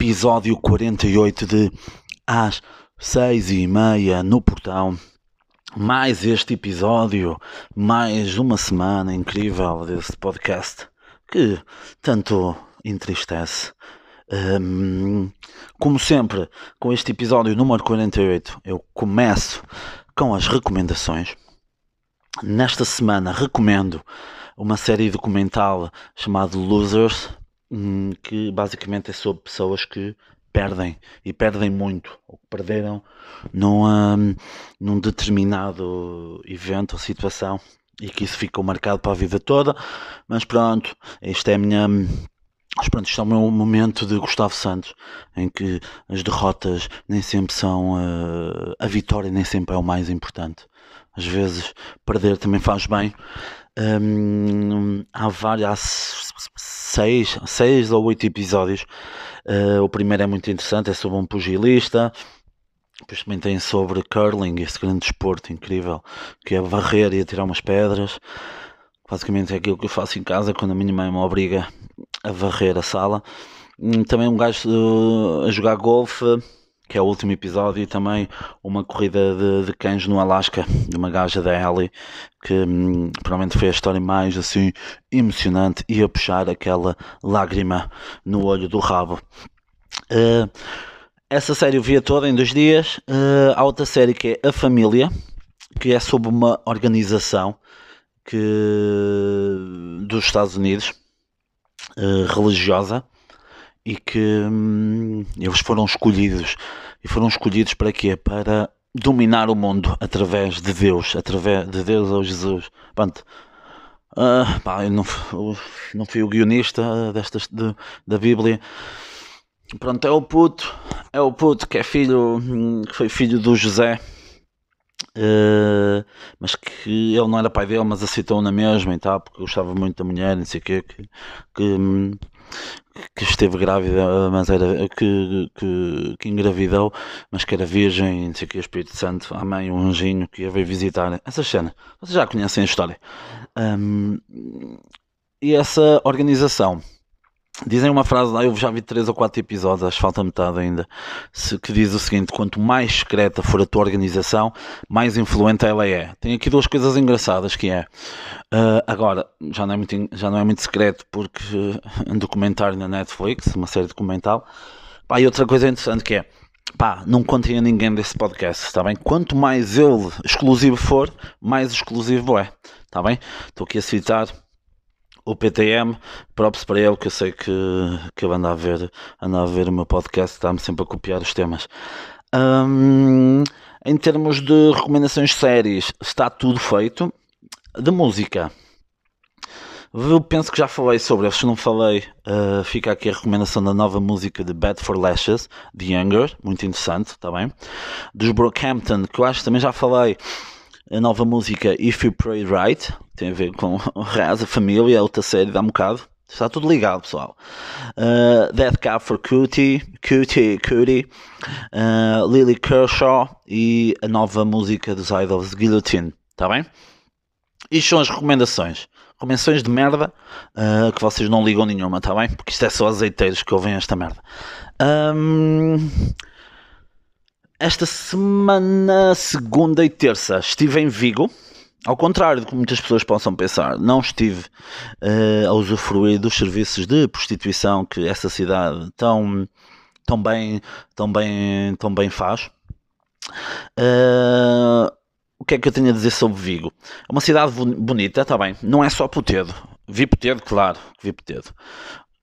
Episódio 48 de Às seis e meia no portão. Mais este episódio, mais uma semana incrível desse podcast que tanto entristece. Como sempre, com este episódio número 48, eu começo com as recomendações. Nesta semana recomendo uma série documental chamada Losers, hum, que basicamente é sobre pessoas que perdem e perdem muito, ou que perderam num, um, num determinado evento ou situação e que isso ficou marcado para a vida toda. Mas pronto, esta é a minha. Mas pronto, isto é o meu momento de Gustavo Santos, em que as derrotas nem sempre são. Uh, a vitória nem sempre é o mais importante. Às vezes, perder também faz bem. Um, há vários. Há seis, seis ou oito episódios. Uh, o primeiro é muito interessante, é sobre um pugilista. Depois também tem sobre curling, esse grande desporto incrível, que é varrer e atirar umas pedras. Basicamente é aquilo que eu faço em casa quando a minha mãe me obriga a varrer a sala. Hum, também um gajo uh, a jogar golfe, que é o último episódio, e também uma corrida de, de cães no Alasca, de uma gaja da Ellie, que hum, provavelmente foi a história mais assim emocionante e a puxar aquela lágrima no olho do rabo. Uh, essa série eu via toda em dois dias. Uh, há outra série que é A Família, que é sobre uma organização que, dos Estados Unidos, uh, religiosa, e que um, eles foram escolhidos. E foram escolhidos para quê? Para dominar o mundo através de Deus, através de Deus ou Jesus. Pronto. Uh, pá, eu não, não fui o guionista destas, de, da Bíblia, Pronto, é o puto, é o puto que é filho, que foi filho do José, uh, mas que ele não era pai dele, mas aceitou na mesma e tal, porque gostava muito da mulher, não sei o quê, que, que, que esteve grávida, mas era que, que, que engravidou, mas que era virgem, não sei o que, Espírito Santo, a mãe, um anjinho que ia ver visitar. Essas cenas, vocês já conhecem a história. Um, e essa organização Dizem uma frase lá, eu já vi três ou quatro episódios, acho que falta metade ainda, que diz o seguinte: quanto mais secreta for a tua organização, mais influente ela é. Tem aqui duas coisas engraçadas que é. Uh, agora, já não é, muito, já não é muito secreto porque uh, um documentário na Netflix, uma série documental. Pá, e outra coisa interessante que é. Pá, não contem a ninguém desse podcast, está bem? Quanto mais ele exclusivo for, mais exclusivo é, está bem? Estou aqui a citar o PTM, próprio para ele, que eu sei que, que ele anda a ver, anda a ver o meu podcast, está-me sempre a copiar os temas. Um, em termos de recomendações séries, está tudo feito. De música, eu penso que já falei sobre, se não falei, uh, fica aqui a recomendação da nova música de Bad for Lashes, The Younger, muito interessante, está bem? Dos Brockhampton, que eu acho que também já falei, a nova música If You Pray Right, tem a ver com a família, outra série, dá um bocado. Está tudo ligado, pessoal. Uh, Cab for Cutie, Cutie, Cutie, uh, Lily Kershaw e a nova música dos Idols, Guillotine. Está bem? Isto são as recomendações. Recomendações de merda uh, que vocês não ligam nenhuma, está bem? Porque isto é só azeiteiros que ouvem esta merda. Um, esta semana, segunda e terça, estive em Vigo. Ao contrário do que muitas pessoas possam pensar, não estive uh, a usufruir dos serviços de prostituição que essa cidade tão, tão, bem, tão, bem, tão bem faz. Uh, o que é que eu tenho a dizer sobre Vigo? É uma cidade bonita, está bem, não é só Potedo. Vi Potedo, claro, vi Potedo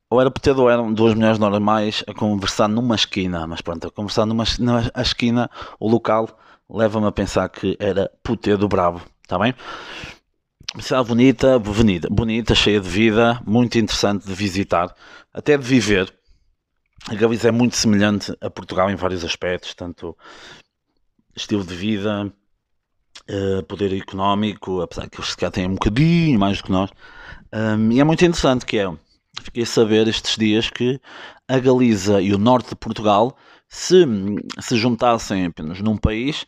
ou era Potedo ou eram duas mulheres normais a conversar numa esquina, mas pronto, a conversar numa na esquina, o local leva-me a pensar que era Potedo Bravo, está bem? Cidade bonita, bonita, bonita, cheia de vida, muito interessante de visitar, até de viver. A Galiza é muito semelhante a Portugal em vários aspectos, tanto estilo de vida, uh, poder económico, apesar que eles se calhar têm um bocadinho mais do que nós. E é muito interessante que é fiquei a saber estes dias que a Galiza e o norte de Portugal, se se juntassem apenas num país,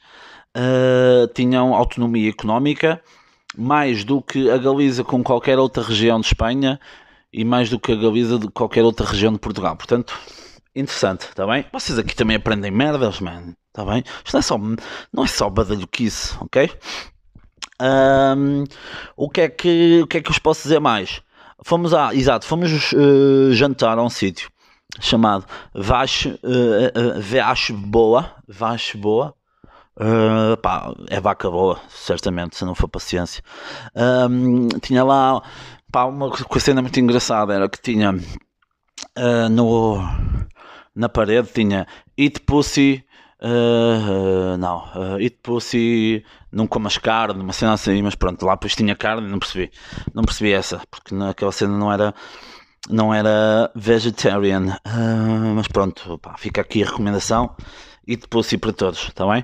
uh, tinham autonomia económica mais do que a Galiza com qualquer outra região de Espanha e mais do que a Galiza de qualquer outra região de Portugal. Portanto, interessante, está bem? Vocês aqui também aprendem merdas, man, está bem? Isto não é só, não é só badalhoquice, ok? Um, o, que é que, o que é que vos posso dizer mais? Fomos a, exato, fomos uh, jantar a um sítio chamado Vache, uh, uh, Boa, Vache Boa, Uh, pá, é vaca boa, certamente, se não for paciência. Um, tinha lá pá, uma coisa muito engraçada, era que tinha uh, no, na parede tinha Eat Pussy. Uh, não, uh, Eat Pussy não comas carne, uma cena assim, mas pronto, lá depois tinha carne não percebi, não percebi essa, porque naquela cena não era não era vegetarian, mas pronto, fica aqui a recomendação e depois sim para todos, está bem?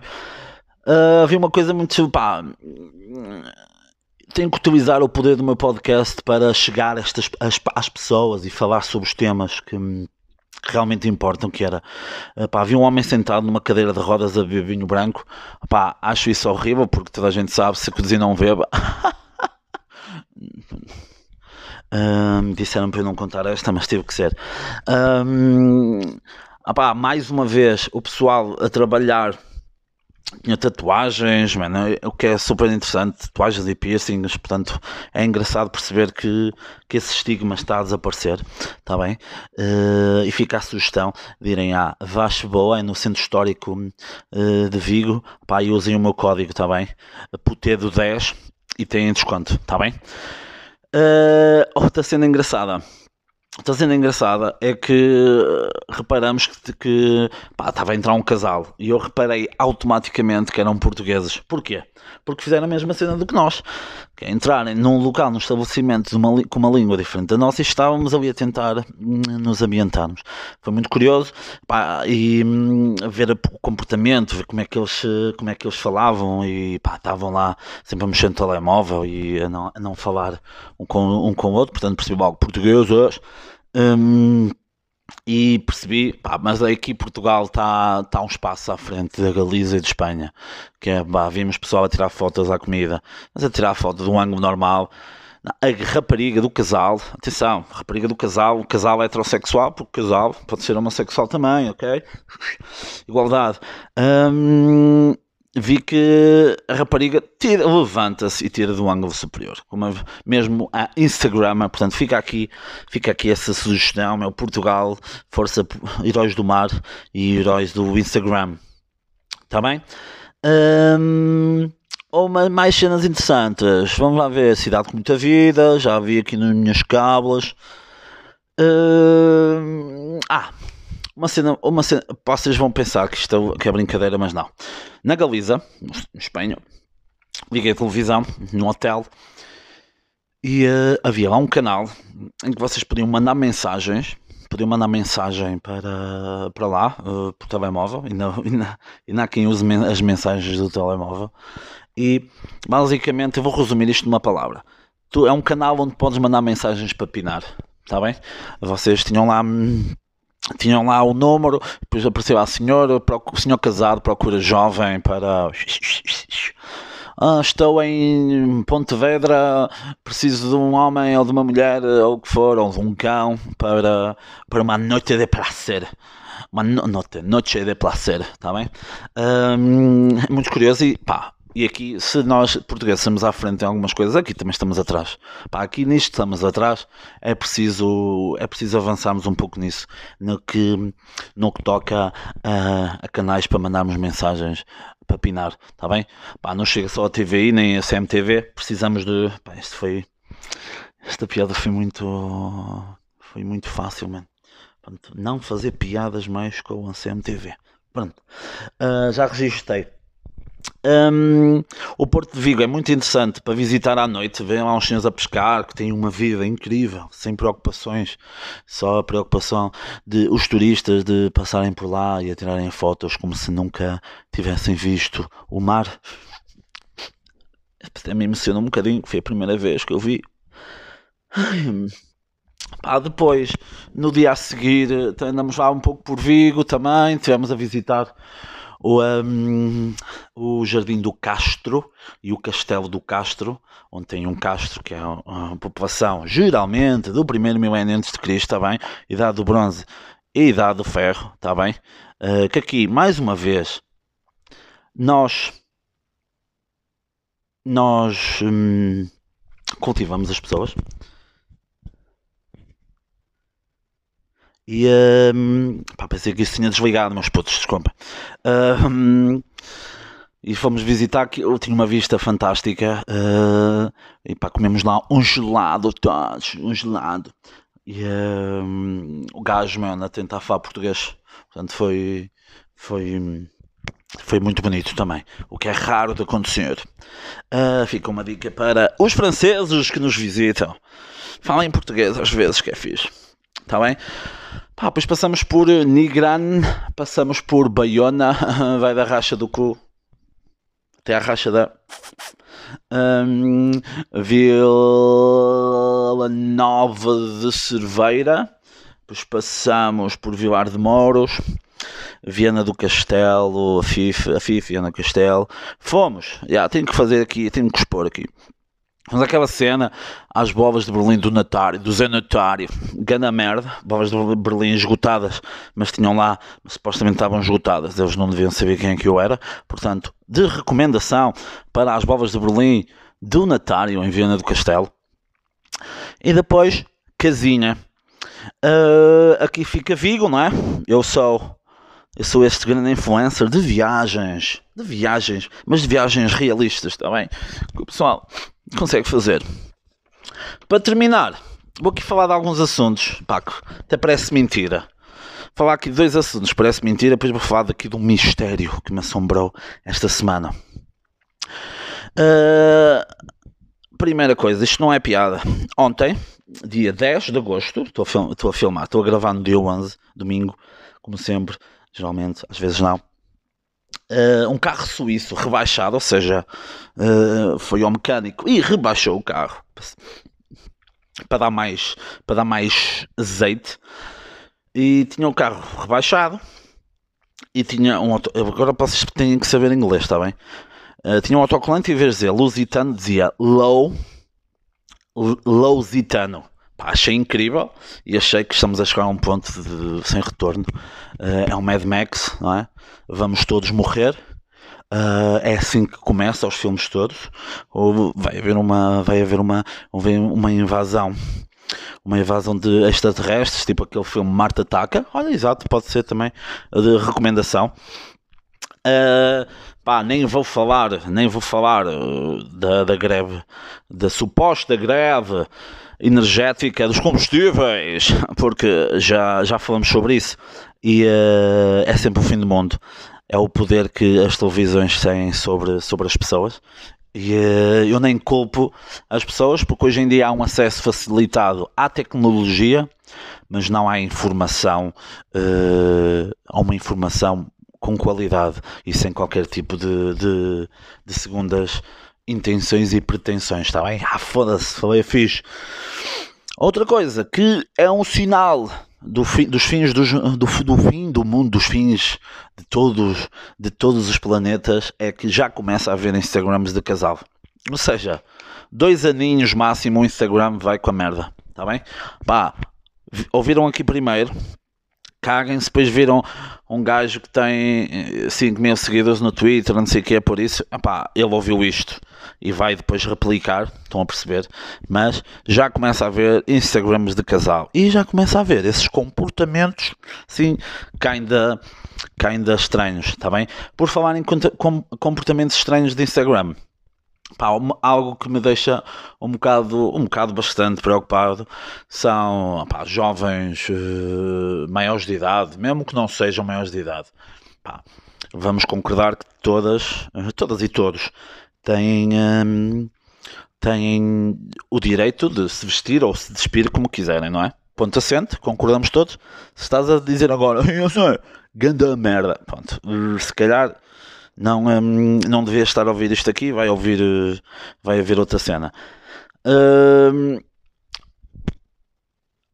Havia uma coisa muito. Pá, tenho que utilizar o poder do meu podcast para chegar estas, às, às pessoas e falar sobre os temas que realmente importam, que era, pá, havia um homem sentado numa cadeira de rodas a beber vinho branco, pá, acho isso horrível, porque toda a gente sabe, se cozinha não beba... um, disseram para eu não contar esta, mas teve que ser. Um, opá, mais uma vez, o pessoal a trabalhar tinha tatuagens, mano, o que é super interessante, tatuagens e piercings, portanto é engraçado perceber que, que esse estigma está a desaparecer, está bem? Uh, e fica a sugestão de irem à Vache Boa, é no centro histórico uh, de Vigo, pá, e usem o meu código, está bem? Putedo 10 e têm desconto, está bem? Uh, outra cena engraçada está sendo engraçada é que reparamos que, que pá, estava a entrar um casal e eu reparei automaticamente que eram portugueses. Porquê? Porque fizeram a mesma cena do que nós, que é entrarem num local, num estabelecimento uma, com uma língua diferente da nossa e estávamos ali a tentar hum, nos ambientarmos. Foi muito curioso pá, e hum, ver o comportamento, ver como é que eles, como é que eles falavam e pá, estavam lá sempre a mexer no telemóvel e a não, a não falar um com, um com o outro, portanto percebi logo portugueses um, e percebi, pá, mas aqui Portugal está tá um espaço à frente da Galiza e de Espanha. Que é, pá, vimos pessoal a tirar fotos à comida, mas a tirar foto de um ângulo normal. A rapariga do casal, atenção, rapariga do casal, o casal é heterossexual, porque o casal pode ser homossexual também, ok? Igualdade. Um, vi que a rapariga levanta-se e tira do ângulo superior, como mesmo a Instagram, portanto fica aqui, fica aqui essa sugestão, meu Portugal, força heróis do mar e heróis do Instagram, está bem? Um, uma, mais cenas interessantes, vamos lá ver, cidade com muita vida, já vi aqui nas minhas cábulas. Um, ah, uma cena, uma cena, vocês vão pensar que isto é, que é brincadeira, mas não. Na Galiza, em Espanha, liguei a televisão num hotel e uh, havia lá um canal em que vocês podiam mandar mensagens, podiam mandar mensagem para, para lá, uh, por telemóvel, e não, e, não, e não há quem use as mensagens do telemóvel. E basicamente eu vou resumir isto numa palavra. Tu, é um canal onde podes mandar mensagens para pinar, está bem? Vocês tinham lá tinham lá o número, depois apareceu a senhora, o senhor casado procura jovem para. Ah, estou em Pontevedra, preciso de um homem ou de uma mulher ou o que for, ou de um cão para, para uma noite de prazer. Uma noite, noite de prazer, está bem? Um, muito curioso e pá, e aqui, se nós portugueses estamos à frente em algumas coisas, aqui também estamos atrás. Pá, aqui nisto estamos atrás, é preciso, é preciso avançarmos um pouco nisso, no que, no que toca a, a canais para mandarmos mensagens para pinar, está bem? Pá, não chega só a TVI nem a CMTV, precisamos de. Pá, isto foi. Esta piada foi muito. Foi muito fácil, mano. Pronto, não fazer piadas mais com a CMTV. Pronto, uh, já registrei. Um, o Porto de Vigo é muito interessante para visitar à noite. Vêm lá uns senhores a pescar que têm uma vida incrível, sem preocupações, só a preocupação de os turistas de passarem por lá e a tirarem fotos como se nunca tivessem visto o mar. Até me emociona um bocadinho, foi a primeira vez que eu vi. Pá, depois, no dia a seguir, andamos lá um pouco por Vigo também, tivemos a visitar o, um, o Jardim do Castro e o Castelo do Castro, onde tem um castro que é a população geralmente do primeiro milénio antes de Cristo, está bem? Idade do Bronze e Idade do Ferro, está bem? Uh, que aqui, mais uma vez, nós nós hum, cultivamos as pessoas E um, pá, pensei que isso tinha desligado, meus putos, desculpa. Um, e fomos visitar, eu tinha uma vista fantástica. Uh, e pá, comemos lá um gelado, todos, um gelado. E um, o gajo, mano, a tentar falar português. Portanto, foi, foi, foi muito bonito também. O que é raro de acontecer. Uh, fica uma dica para os franceses que nos visitam. Falem português às vezes, que é fixe. Está bem? Pá, depois passamos por Nigran, passamos por Bayona, vai da racha do cu até à racha da um, Vila Nova de Cerveira, depois passamos por Vilar de Moros, Viana do Castelo, a FIF, a FIF, Viana do Castelo. Fomos, já, tenho que fazer aqui, tenho que expor aqui. Mas aquela cena, às bovas de Berlim do Natário, do Zé Natário, gana merda, bovas de Berlim esgotadas, mas tinham lá, supostamente estavam esgotadas, eles não deviam saber quem é que eu era, portanto, de recomendação para as bovas de Berlim do Natário, em Viana do Castelo. E depois, casinha. Uh, aqui fica Vigo, não é? Eu sou eu sou este grande influencer de viagens, de viagens, mas de viagens realistas também. Que o pessoal consegue fazer. Para terminar, vou aqui falar de alguns assuntos, Paco. Até parece mentira. Falar aqui de dois assuntos, parece mentira, depois vou falar daqui de um mistério que me assombrou esta semana. Uh, primeira coisa, isto não é piada. Ontem, dia 10 de agosto, estou a, estou a filmar, estou a gravar no dia 11, domingo, como sempre geralmente, às vezes não. Uh, um carro suíço rebaixado, ou seja, uh, foi ao mecânico e rebaixou o carro para dar mais, para dar mais azeite. E tinha o carro rebaixado e tinha um auto... agora vocês têm que saber inglês, está bem? Uh, tinha um autocolante e em vez de dizer Lusitano dizia Low Lusitano. Pá, achei incrível e achei que estamos a chegar a um ponto de, sem retorno. Uh, é um Mad Max, não é? Vamos todos morrer. Uh, é assim que começa os filmes todos. Ou vai haver uma, vai haver uma, uma invasão, uma invasão de extraterrestres, tipo aquele filme Marta Ataca. Olha, exato, pode ser também de recomendação. Uh, pá, nem vou falar, nem vou falar da, da greve, da suposta greve energética dos combustíveis, porque já, já falamos sobre isso e uh, é sempre o fim do mundo. É o poder que as televisões têm sobre, sobre as pessoas. E uh, eu nem culpo as pessoas, porque hoje em dia há um acesso facilitado à tecnologia, mas não há informação, uh, há uma informação com qualidade e sem qualquer tipo de, de, de segundas intenções e pretensões, está bem? Ah, foda-se, falei fixe. Outra coisa que é um sinal do fi, dos fins dos, do, do fim do mundo, dos fins de todos, de todos os planetas, é que já começa a haver Instagrams de casal. Ou seja, dois aninhos máximo o Instagram vai com a merda, está bem? Pá, ouviram aqui primeiro, caguem-se, depois viram um gajo que tem 5 mil seguidores no Twitter, não sei o que é por isso, epá, ele ouviu isto e vai depois replicar, estão a perceber, mas já começa a haver Instagrams de casal e já começa a haver esses comportamentos, sim, ainda, ainda estranhos, está bem? Por falar em comportamentos estranhos de Instagram, Pá, algo que me deixa um bocado, um bocado bastante preocupado são pá, jovens uh, maiores de idade, mesmo que não sejam maiores de idade. Pá, vamos concordar que todas, uh, todas e todos têm, um, têm o direito de se vestir ou se despir como quiserem, não é? Ponto assente, concordamos todos. Se estás a dizer agora, eu sei, ganda merda, pronto, se calhar não, hum, não devia estar a ouvir isto aqui, vai ouvir, vai haver outra cena. Hum,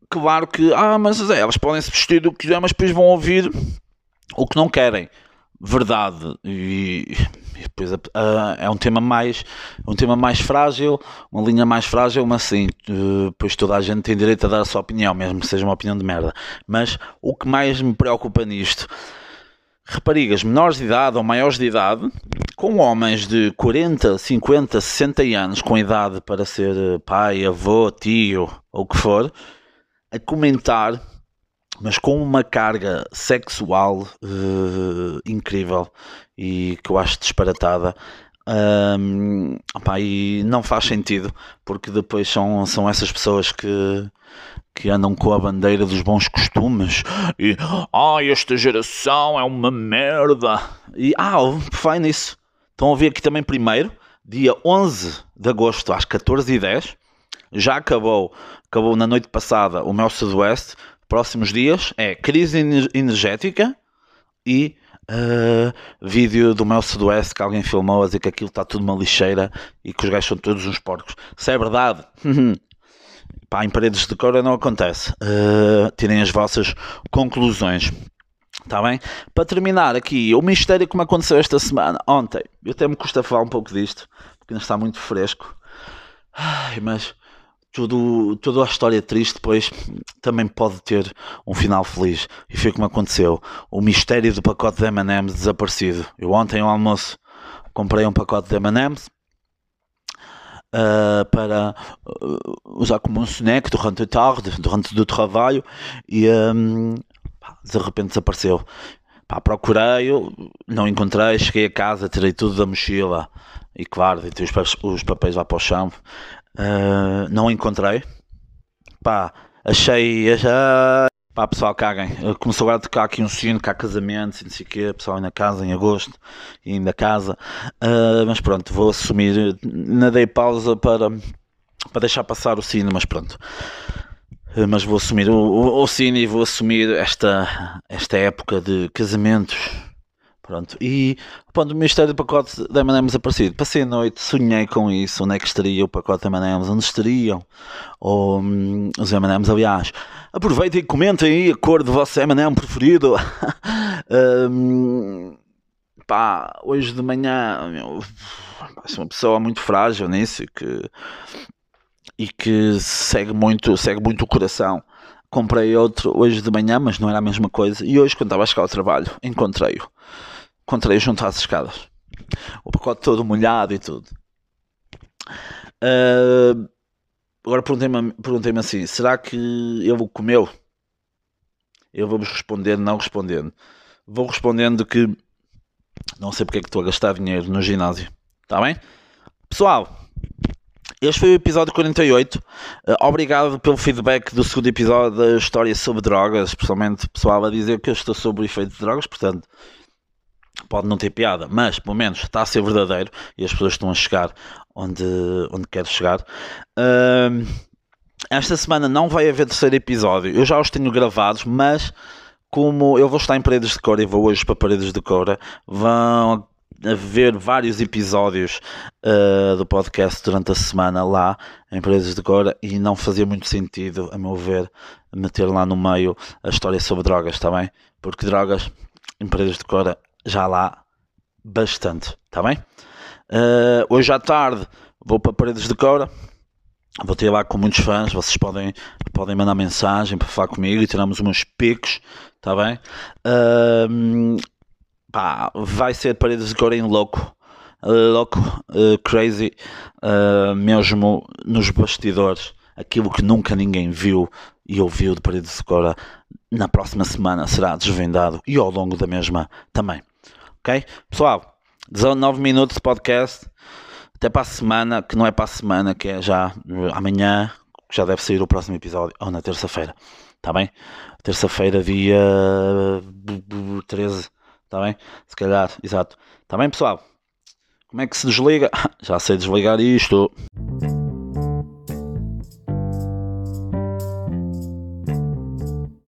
claro que, ah, mas é, elas podem se vestir do que quiser, mas depois vão ouvir o que não querem. verdade e, e depois uh, é um tema mais um tema mais frágil uma linha mais frágil mas sim uh, pois toda a gente tem direito a dar a sua opinião mesmo que seja uma opinião de merda. Mas o que mais me preocupa nisto raparigas menores de idade ou maiores de idade com homens de 40, 50, 60 anos com idade para ser pai, avô, tio ou o que for a comentar mas com uma carga sexual uh, incrível e que eu acho disparatada. Um, opa, e não faz sentido porque depois são, são essas pessoas que, que andam com a bandeira dos bons costumes e ai, esta geração é uma merda. E ah, fai nisso. Estão a ver aqui também primeiro, dia 11 de agosto às 14h10. Já acabou, acabou na noite passada o meu Sudoeste próximos dias é crise energética e uh, vídeo do Mel Sudoeste que alguém filmou a dizer que aquilo está tudo uma lixeira e que os gajos são todos uns porcos. Se é verdade, pá, em paredes de cor não acontece. Uh, tirem as vossas conclusões. Está bem? Para terminar aqui, o mistério me aconteceu esta semana, ontem, eu até me custa falar um pouco disto, porque ainda está muito fresco. Ai, mas tudo, toda a história triste depois também pode ter um final feliz. E foi como aconteceu. O mistério do pacote de M&M's desaparecido. Eu ontem ao almoço comprei um pacote de M&M's uh, para uh, usar como um snack durante a tarde, durante o trabalho e um, de repente desapareceu. Pá, procurei, não encontrei, cheguei a casa, tirei tudo da mochila e claro, os, os papéis lá para o chão. Uh, não encontrei. Pá, achei. Já... Pá, pessoal, caguem. Começou agora a tocar aqui um sino, cá casamentos não sei o quê. Pessoal ainda casa em agosto ainda casa. Uh, mas pronto, vou assumir. Ainda dei pausa para, para deixar passar o sino, mas pronto. Mas vou assumir o, o, o sino e vou assumir esta, esta época de casamentos Pronto, e pronto, o mistério do pacote da M&M's aparecido. Passei a noite, sonhei com isso, onde é que estaria o pacote da M&M's, onde estariam ou, hum, os M&M's, aliás. Aproveitem e comentem aí a cor do vosso M&M preferido. um, pá, hoje de manhã, meu, sou uma pessoa muito frágil nisso que, e que segue muito, segue muito o coração comprei outro hoje de manhã, mas não era a mesma coisa. E hoje, quando estava a chegar ao trabalho, encontrei-o encontrei junto às escadas. O pacote todo molhado e tudo. Uh, agora perguntei-me perguntei assim: será que ele comeu? Eu vou-vos responder, não respondendo. Vou respondendo que não sei porque é que estou a gastar dinheiro no ginásio. Está bem? Pessoal, este foi o episódio 48. Uh, ah, obrigado pelo feedback do segundo episódio da história sobre drogas, especialmente pessoal a dizer que eu estou sob o efeito de drogas, portanto pode não ter piada, mas pelo menos está a ser verdadeiro e as pessoas estão a chegar onde, onde quero chegar. Esta semana não vai haver terceiro episódio, eu já os tenho gravados, mas como eu vou estar em Paredes de Cora e vou hoje para Paredes de Cora, vão haver vários episódios uh, do podcast durante a semana lá em Paredes de Cora e não fazia muito sentido, a meu ver, meter lá no meio a história sobre drogas, está bem? Porque drogas em Paredes de Cora já lá bastante, está bem? Uh, hoje à tarde vou para Paredes de Cora, vou ter lá com muitos fãs, vocês podem, podem mandar mensagem para falar comigo e tiramos uns picos, está bem? Uh, pá, vai ser Paredes de Cora em louco, uh, louco, crazy, mesmo nos bastidores, aquilo que nunca ninguém viu e ouviu de Paredes de Cora na próxima semana será desvendado e ao longo da mesma também. Ok? Pessoal, 19 minutos de podcast. Até para a semana, que não é para a semana, que é já amanhã, que já deve sair o próximo episódio, ou na terça-feira. Está bem? Terça-feira, dia 13. Está bem? Se calhar, exato. Está bem, pessoal? Como é que se desliga? Já sei desligar isto.